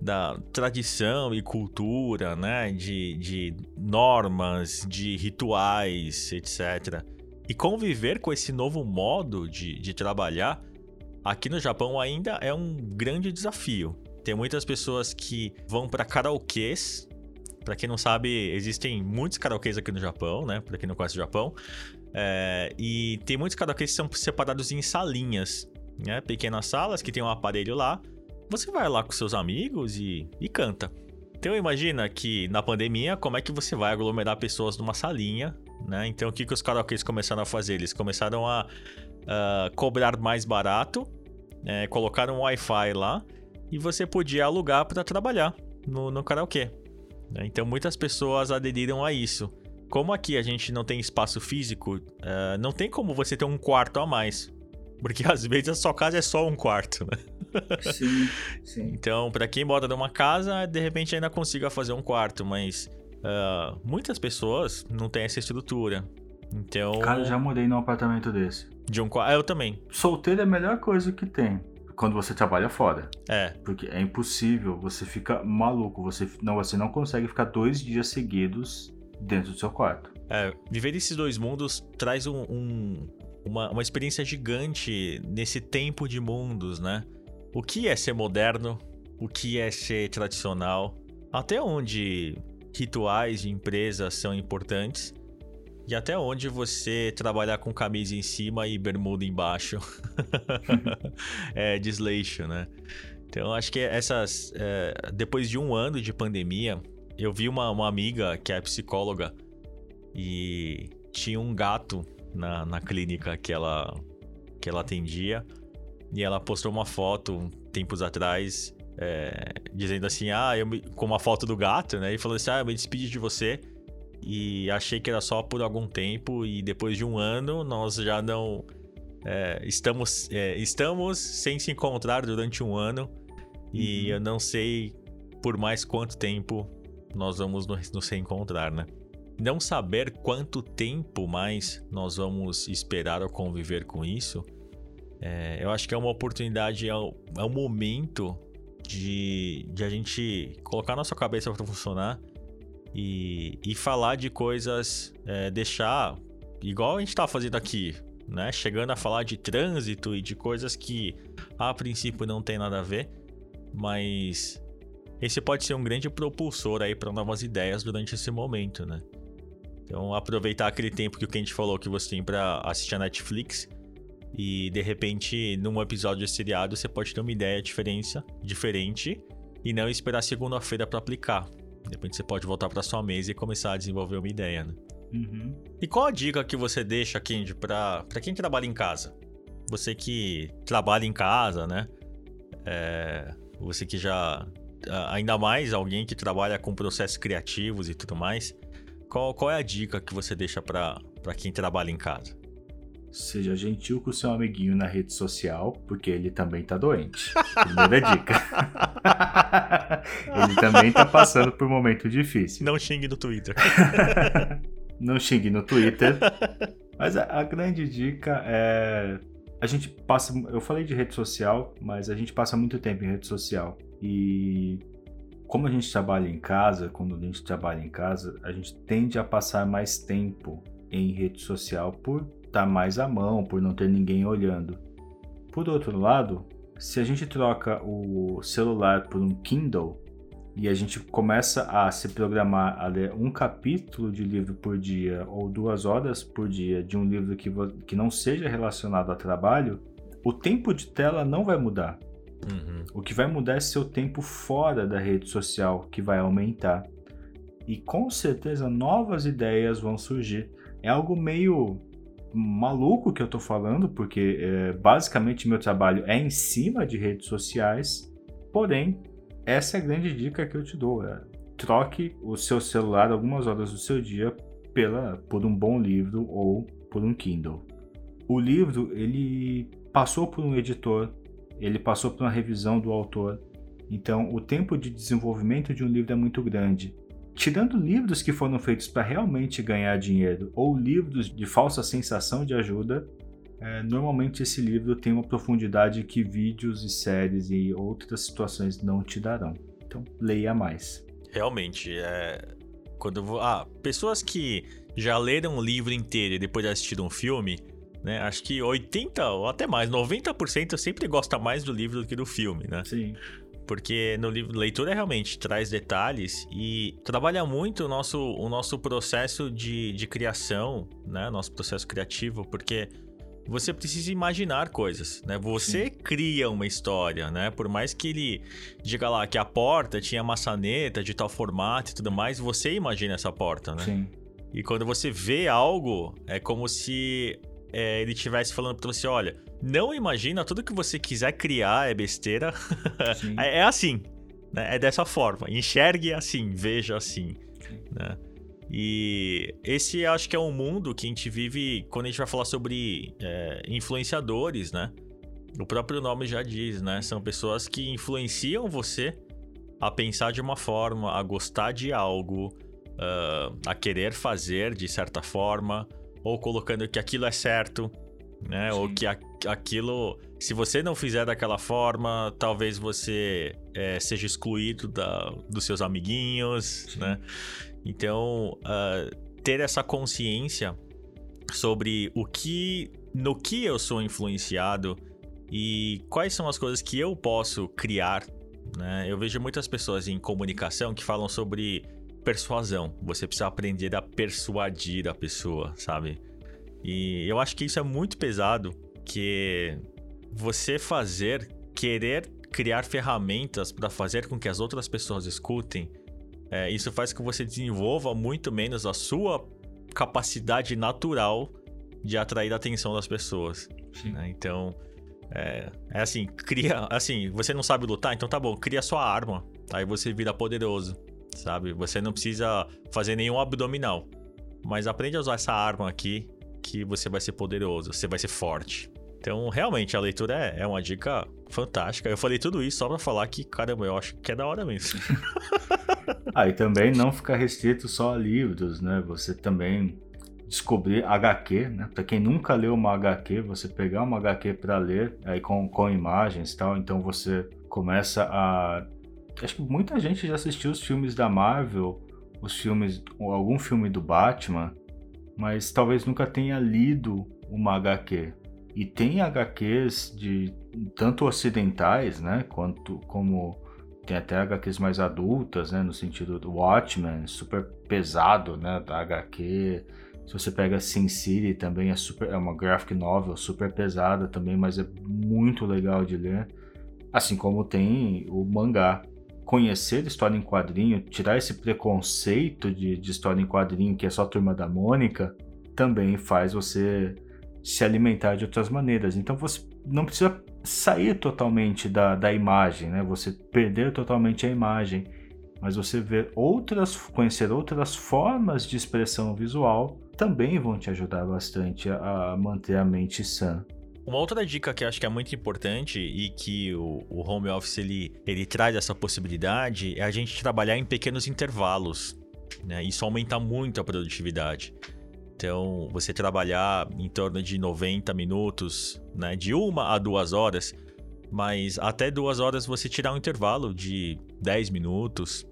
da tradição e cultura, né? De, de normas, de rituais, etc. E conviver com esse novo modo de, de trabalhar aqui no Japão ainda é um grande desafio. Tem muitas pessoas que vão para karaokês. Para quem não sabe, existem muitos karaokês aqui no Japão, né? Para quem não conhece o Japão. É, e tem muitos karaokês que são separados em salinhas, né? Pequenas salas que tem um aparelho lá. Você vai lá com seus amigos e, e canta. Então imagina que na pandemia, como é que você vai aglomerar pessoas numa salinha, né? Então o que, que os karaokês começaram a fazer? Eles começaram a uh, cobrar mais barato, é, colocaram um Wi-Fi lá e você podia alugar para trabalhar no, no karaokê. Né? Então muitas pessoas aderiram a isso. Como aqui a gente não tem espaço físico, uh, não tem como você ter um quarto a mais. Porque às vezes a sua casa é só um quarto, né? Sim, sim. Então, para quem mora numa casa, de repente ainda consiga fazer um quarto, mas uh, muitas pessoas não têm essa estrutura. Então. Cara, eu já morei num apartamento desse. De um quarto. Ah, eu também. Solteiro é a melhor coisa que tem. Quando você trabalha fora. É. Porque é impossível, você fica maluco. Você não, você não consegue ficar dois dias seguidos dentro do seu quarto. É, viver esses dois mundos traz um, um, uma, uma experiência gigante nesse tempo de mundos, né? O que é ser moderno? O que é ser tradicional? Até onde rituais de empresas são importantes e até onde você trabalhar com camisa em cima e bermuda embaixo é desleixo, né? Então acho que essas. É, depois de um ano de pandemia, eu vi uma, uma amiga que é psicóloga e tinha um gato na, na clínica que ela, que ela atendia. E ela postou uma foto tempos atrás, é, dizendo assim: Ah, eu me, com uma foto do gato, né? E falou assim: Ah, eu me despedi de você e achei que era só por algum tempo e depois de um ano nós já não é, estamos é, estamos sem se encontrar durante um ano e uhum. eu não sei por mais quanto tempo nós vamos nos reencontrar, né? Não saber quanto tempo mais nós vamos esperar ou conviver com isso, é, eu acho que é uma oportunidade, é um, é um momento de, de a gente colocar nossa cabeça para funcionar e, e falar de coisas, é, deixar igual a gente tá fazendo aqui, né? Chegando a falar de trânsito e de coisas que a princípio não tem nada a ver, mas esse pode ser um grande propulsor aí para novas ideias durante esse momento, né? Então, aproveitar aquele tempo que o Kent falou que você tem para assistir a Netflix e de repente, num episódio de seriado, você pode ter uma ideia diferença, diferente e não esperar segunda-feira para aplicar. De repente você pode voltar para sua mesa e começar a desenvolver uma ideia, né? Uhum. E qual a dica que você deixa, Kendi, para quem trabalha em casa? Você que trabalha em casa, né? É, você que já ainda mais alguém que trabalha com processos criativos e tudo mais, qual, qual é a dica que você deixa para quem trabalha em casa? Seja gentil com o seu amiguinho na rede social, porque ele também tá doente. Primeira dica. ele também tá passando por um momento difícil. Não xingue no Twitter. Não xingue no Twitter. Mas a, a grande dica é. A gente passa. Eu falei de rede social, mas a gente passa muito tempo em rede social. E como a gente trabalha em casa, quando a gente trabalha em casa, a gente tende a passar mais tempo em rede social por estar mais à mão, por não ter ninguém olhando. Por outro lado, se a gente troca o celular por um Kindle e a gente começa a se programar a ler um capítulo de livro por dia ou duas horas por dia de um livro que, que não seja relacionado a trabalho, o tempo de tela não vai mudar. Uhum. O que vai mudar é seu tempo fora da rede social, que vai aumentar. E com certeza novas ideias vão surgir. É algo meio maluco que eu tô falando, porque é, basicamente meu trabalho é em cima de redes sociais, porém, essa é a grande dica que eu te dou. É, troque o seu celular algumas horas do seu dia pela, por um bom livro ou por um Kindle. O livro ele passou por um editor, ele passou por uma revisão do autor. Então, o tempo de desenvolvimento de um livro é muito grande. Tirando livros que foram feitos para realmente ganhar dinheiro ou livros de falsa sensação de ajuda, é, normalmente esse livro tem uma profundidade que vídeos e séries e outras situações não te darão. Então, leia mais. Realmente, é. Quando eu vou. Ah, pessoas que já leram um livro inteiro e depois assistiram um filme, né? Acho que 80 ou até mais, 90% sempre gosta mais do livro do que do filme, né? Sim. Porque no livro leitura realmente traz detalhes e trabalha muito o nosso, o nosso processo de, de criação, né? Nosso processo criativo, porque você precisa imaginar coisas, né? Você Sim. cria uma história, né? Por mais que ele diga lá que a porta tinha maçaneta de tal formato e tudo mais, você imagina essa porta, né? Sim. E quando você vê algo, é como se é, ele estivesse falando pra você, olha, não imagina, tudo que você quiser criar é besteira. é, é, assim, né? É dessa forma. Enxergue assim, veja assim, né? E esse acho que é um mundo que a gente vive quando a gente vai falar sobre é, influenciadores, né? O próprio nome já diz, né? São pessoas que influenciam você a pensar de uma forma, a gostar de algo, uh, a querer fazer de certa forma, ou colocando que aquilo é certo, né? Sim. Ou que a, aquilo, se você não fizer daquela forma, talvez você é, seja excluído da, dos seus amiguinhos, Sim. né? Então, uh, ter essa consciência sobre o que, no que eu sou influenciado e quais são as coisas que eu posso criar. Né? Eu vejo muitas pessoas em comunicação que falam sobre persuasão. Você precisa aprender a persuadir a pessoa, sabe? E eu acho que isso é muito pesado, que você fazer, querer criar ferramentas para fazer com que as outras pessoas escutem é, isso faz com que você desenvolva muito menos a sua capacidade natural de atrair a atenção das pessoas. Né? Então, é, é, assim, cria. Assim, você não sabe lutar, então tá bom, cria sua arma. Aí você vira poderoso, sabe? Você não precisa fazer nenhum abdominal. Mas aprende a usar essa arma aqui que você vai ser poderoso, você vai ser forte. Então, realmente, a leitura é, é uma dica fantástica. Eu falei tudo isso só pra falar que, caramba, eu acho que é da hora mesmo. ah, e também não ficar restrito só a livros, né? Você também descobrir HQ, né? Para quem nunca leu uma HQ, você pegar uma HQ para ler, aí com, com imagens e tal, então você começa a. Acho que muita gente já assistiu os filmes da Marvel, os filmes, algum filme do Batman, mas talvez nunca tenha lido uma HQ. E tem HQs de tanto ocidentais, né, quanto como tem até HQs mais adultas, né, no sentido do Watchmen, super pesado, né, da HQ. Se você pega Sin City também é super, é uma graphic novel super pesada também, mas é muito legal de ler. Assim como tem o mangá. Conhecer história em quadrinho, tirar esse preconceito de, de história em quadrinho que é só turma da Mônica, também faz você se alimentar de outras maneiras. Então você não precisa sair totalmente da, da imagem, né? Você perder totalmente a imagem, mas você ver outras, conhecer outras formas de expressão visual também vão te ajudar bastante a, manter a mente sã. Uma outra dica que eu acho que é muito importante e que o, o home office ele, ele traz essa possibilidade é a gente trabalhar em pequenos intervalos. Né? Isso aumenta muito a produtividade. Então, você trabalhar em torno de 90 minutos, né, de uma a duas horas, mas até duas horas você tirar um intervalo de 10 minutos.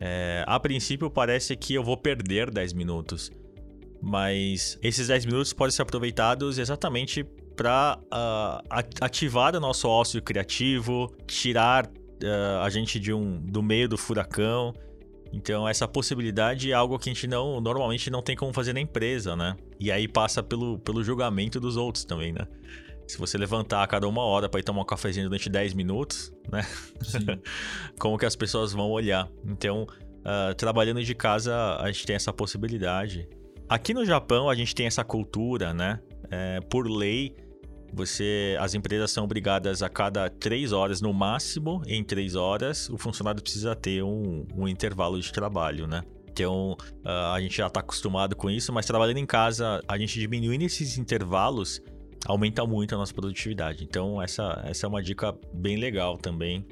É, a princípio parece que eu vou perder 10 minutos, mas esses 10 minutos podem ser aproveitados exatamente para uh, ah, ativar o nosso ócio criativo, tirar uh, a gente de um, do meio do furacão então, essa possibilidade é algo que a gente não normalmente não tem como fazer na empresa, né? E aí passa pelo, pelo julgamento dos outros também, né? Se você levantar a cada uma hora para ir tomar um cafezinho durante 10 minutos, né? como que as pessoas vão olhar? Então, uh, trabalhando de casa, a gente tem essa possibilidade. Aqui no Japão, a gente tem essa cultura, né? É, por lei, você, as empresas são obrigadas a cada três horas, no máximo, em três horas, o funcionário precisa ter um, um intervalo de trabalho, né? Então, uh, a gente já está acostumado com isso, mas trabalhando em casa, a gente diminuindo esses intervalos aumenta muito a nossa produtividade. Então, essa, essa é uma dica bem legal também.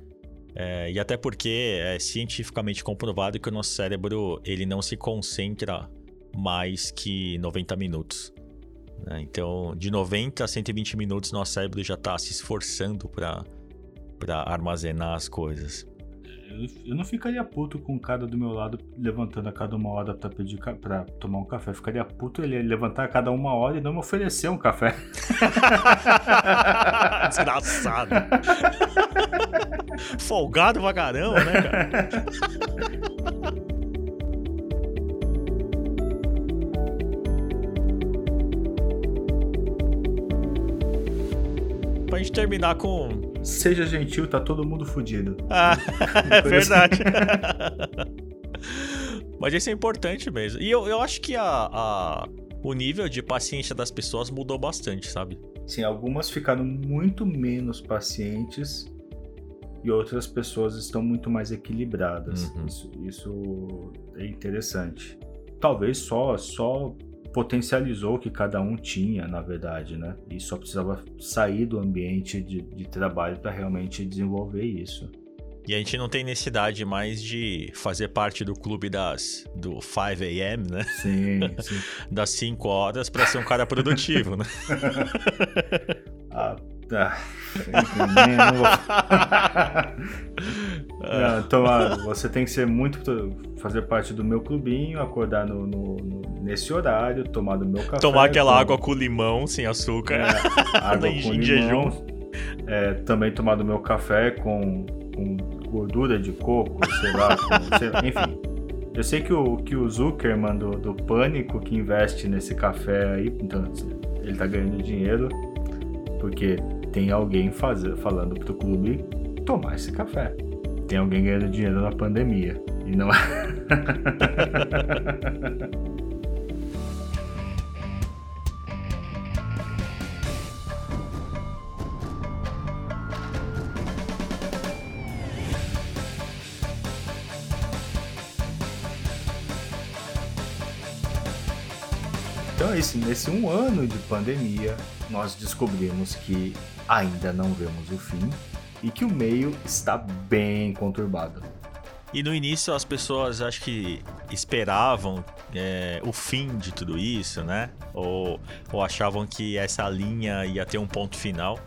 É, e até porque é cientificamente comprovado que o nosso cérebro ele não se concentra mais que 90 minutos. Né? Então, de 90 a 120 minutos, nosso cérebro já está se esforçando para armazenar as coisas. Eu, não ficaria puto com o cara do meu lado levantando a cada uma hora para pedir para tomar um café. Eu ficaria puto ele levantar a cada uma hora e não me oferecer um café. Desgraçado. Folgado pra caramba, né, cara? pra gente terminar com. Seja gentil, tá todo mundo fudido. Ah, é verdade. Mas isso é importante mesmo. E eu, eu acho que a, a, o nível de paciência das pessoas mudou bastante, sabe? Sim, algumas ficaram muito menos pacientes e outras pessoas estão muito mais equilibradas. Uhum. Isso, isso é interessante. Talvez só, só potencializou o que cada um tinha, na verdade, né? E só precisava sair do ambiente de, de trabalho para realmente desenvolver isso. E a gente não tem necessidade mais de fazer parte do clube das do 5 a.m., né? Sim, sim. das 5 horas para ser um cara produtivo, né? ah, tá. não, então, ah, você tem que ser muito. fazer parte do meu clubinho, acordar no, no, no nesse horário, tomar do meu café. Tomar aquela com... água com limão, sem açúcar. É, água com limão. É, também tomar do meu café com, com gordura de coco, sei lá, com, sei, enfim. Eu sei que o, que o Zuckerman do, do Pânico que investe nesse café aí, então ele tá ganhando dinheiro porque tem alguém fazer, falando pro clube tomar esse café. Tem alguém ganhando dinheiro na pandemia. E não Isso, nesse um ano de pandemia, nós descobrimos que ainda não vemos o fim e que o meio está bem conturbado. E no início as pessoas acho que esperavam é, o fim de tudo isso, né? Ou, ou achavam que essa linha ia ter um ponto final.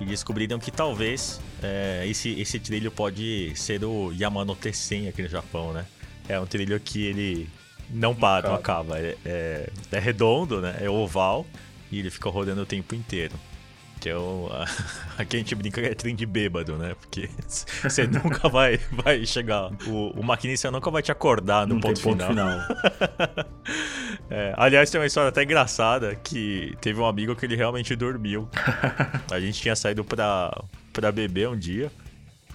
E descobriram que talvez é, esse, esse trilho pode ser o Yamano Tessen aqui no Japão, né? É um trilho que ele não para, não acaba. É, é, é redondo, né? É oval e ele fica rodando o tempo inteiro. Então, aqui a gente brinca que é trem de bêbado, né? Porque você nunca vai, vai chegar. O, o maquinista nunca vai te acordar no ponto, ponto, final. final. é, aliás, tem uma história até engraçada que teve um amigo que ele realmente dormiu. A gente tinha saído pra, pra beber um dia.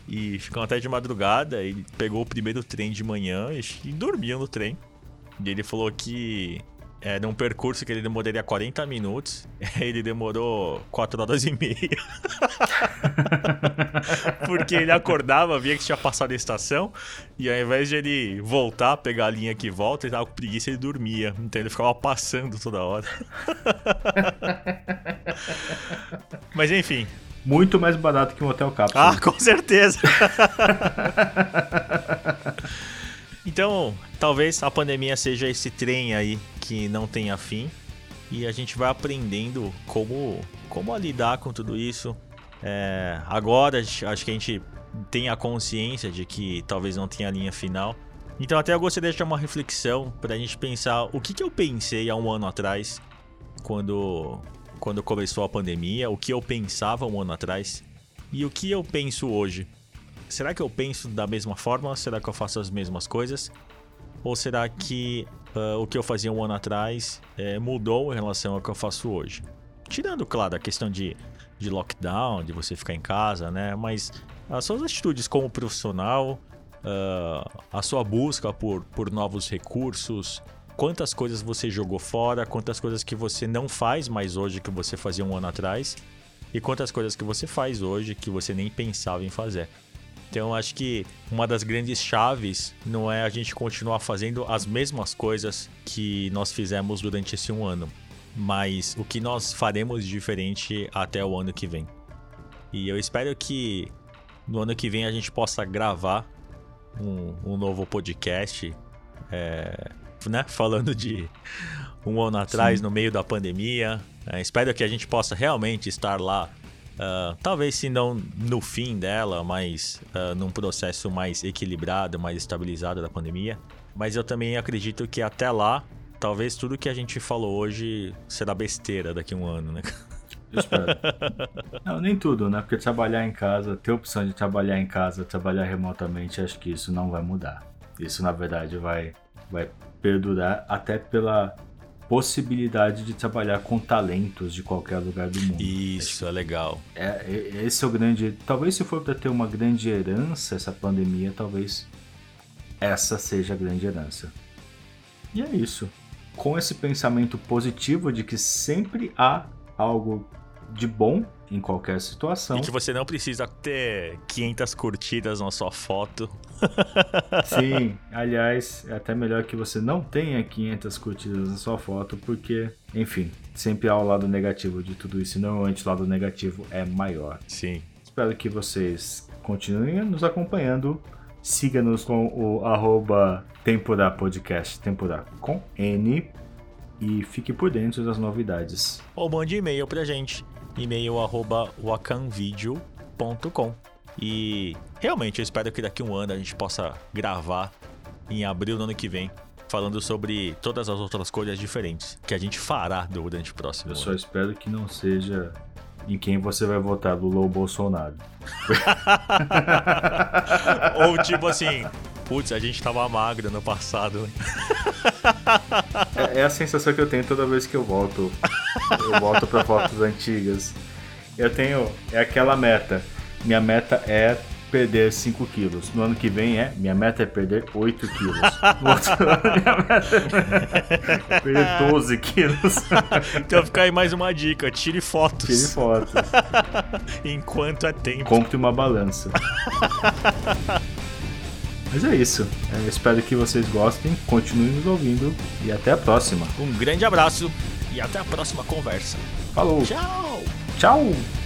E ficou até de madrugada. Ele pegou o primeiro trem de manhã e, e dormia no trem. E ele falou que é, num percurso que ele demoraria 40 minutos, ele demorou 4 horas e meia. Porque ele acordava, via que tinha passado a estação, e ao invés de ele voltar, pegar a linha que volta, ele tava com preguiça e ele dormia. Então ele ficava passando toda hora. Mas enfim. Muito mais barato que um hotel cápsula. Ah, com certeza. Então, talvez a pandemia seja esse trem aí que não tenha fim. E a gente vai aprendendo como, como lidar com tudo isso. É, agora, acho que a gente tem a consciência de que talvez não tenha linha final. Então, até eu gostaria de deixar uma reflexão para a gente pensar o que, que eu pensei há um ano atrás, quando, quando começou a pandemia, o que eu pensava um ano atrás e o que eu penso hoje. Será que eu penso da mesma forma? Será que eu faço as mesmas coisas? Ou será que uh, o que eu fazia um ano atrás é, mudou em relação ao que eu faço hoje? Tirando, claro, a questão de, de lockdown, de você ficar em casa, né? Mas as suas atitudes como profissional, uh, a sua busca por, por novos recursos, quantas coisas você jogou fora, quantas coisas que você não faz mais hoje que você fazia um ano atrás, e quantas coisas que você faz hoje que você nem pensava em fazer. Então acho que uma das grandes chaves não é a gente continuar fazendo as mesmas coisas que nós fizemos durante esse um ano, mas o que nós faremos diferente até o ano que vem. E eu espero que no ano que vem a gente possa gravar um, um novo podcast, é, né? Falando de um ano atrás, Sim. no meio da pandemia. É, espero que a gente possa realmente estar lá Uh, talvez se não no fim dela, mas uh, num processo mais equilibrado, mais estabilizado da pandemia. Mas eu também acredito que até lá, talvez tudo que a gente falou hoje será besteira daqui a um ano, né? Eu espero. não, nem tudo, né? Porque trabalhar em casa, ter a opção de trabalhar em casa, trabalhar remotamente, acho que isso não vai mudar. Isso, na verdade, vai, vai perdurar até pela possibilidade de trabalhar com talentos de qualquer lugar do mundo. Isso, é legal. É, é, esse é o grande. Talvez se for para ter uma grande herança, essa pandemia, talvez essa seja a grande herança. E é isso. Com esse pensamento positivo de que sempre há algo de bom em qualquer situação. E que você não precisa ter 500 curtidas na sua foto. Sim, aliás, é até melhor que você não tenha 500 curtidas na sua foto, porque, enfim, sempre há o lado negativo de tudo isso, e normalmente o lado negativo é maior. Sim. Espero que vocês continuem nos acompanhando. Siga-nos com o arroba Tempora Podcast, Tempora com N, e fique por dentro das novidades. Ou mande e-mail pra gente e-mail arroba wakanvideo.com. E realmente eu espero que daqui a um ano a gente possa gravar em abril do ano que vem, falando sobre todas as outras coisas diferentes que a gente fará durante o próximo eu ano. Eu só espero que não seja em quem você vai votar, Lula ou Bolsonaro. ou tipo assim, putz, a gente tava magro no passado. Né? É, é, a sensação que eu tenho toda vez que eu volto. Eu volto para fotos antigas. Eu tenho. É aquela meta. Minha meta é perder 5 quilos. No ano que vem é. Minha meta é perder 8 quilos. No outro ano, minha meta é perder 12 quilos. Então fica aí mais uma dica: tire fotos. Tire fotos. Enquanto é tempo. Compre uma balança. Mas é isso. É, espero que vocês gostem, continuem nos ouvindo e até a próxima. Um grande abraço e até a próxima conversa. Falou. Tchau. Tchau.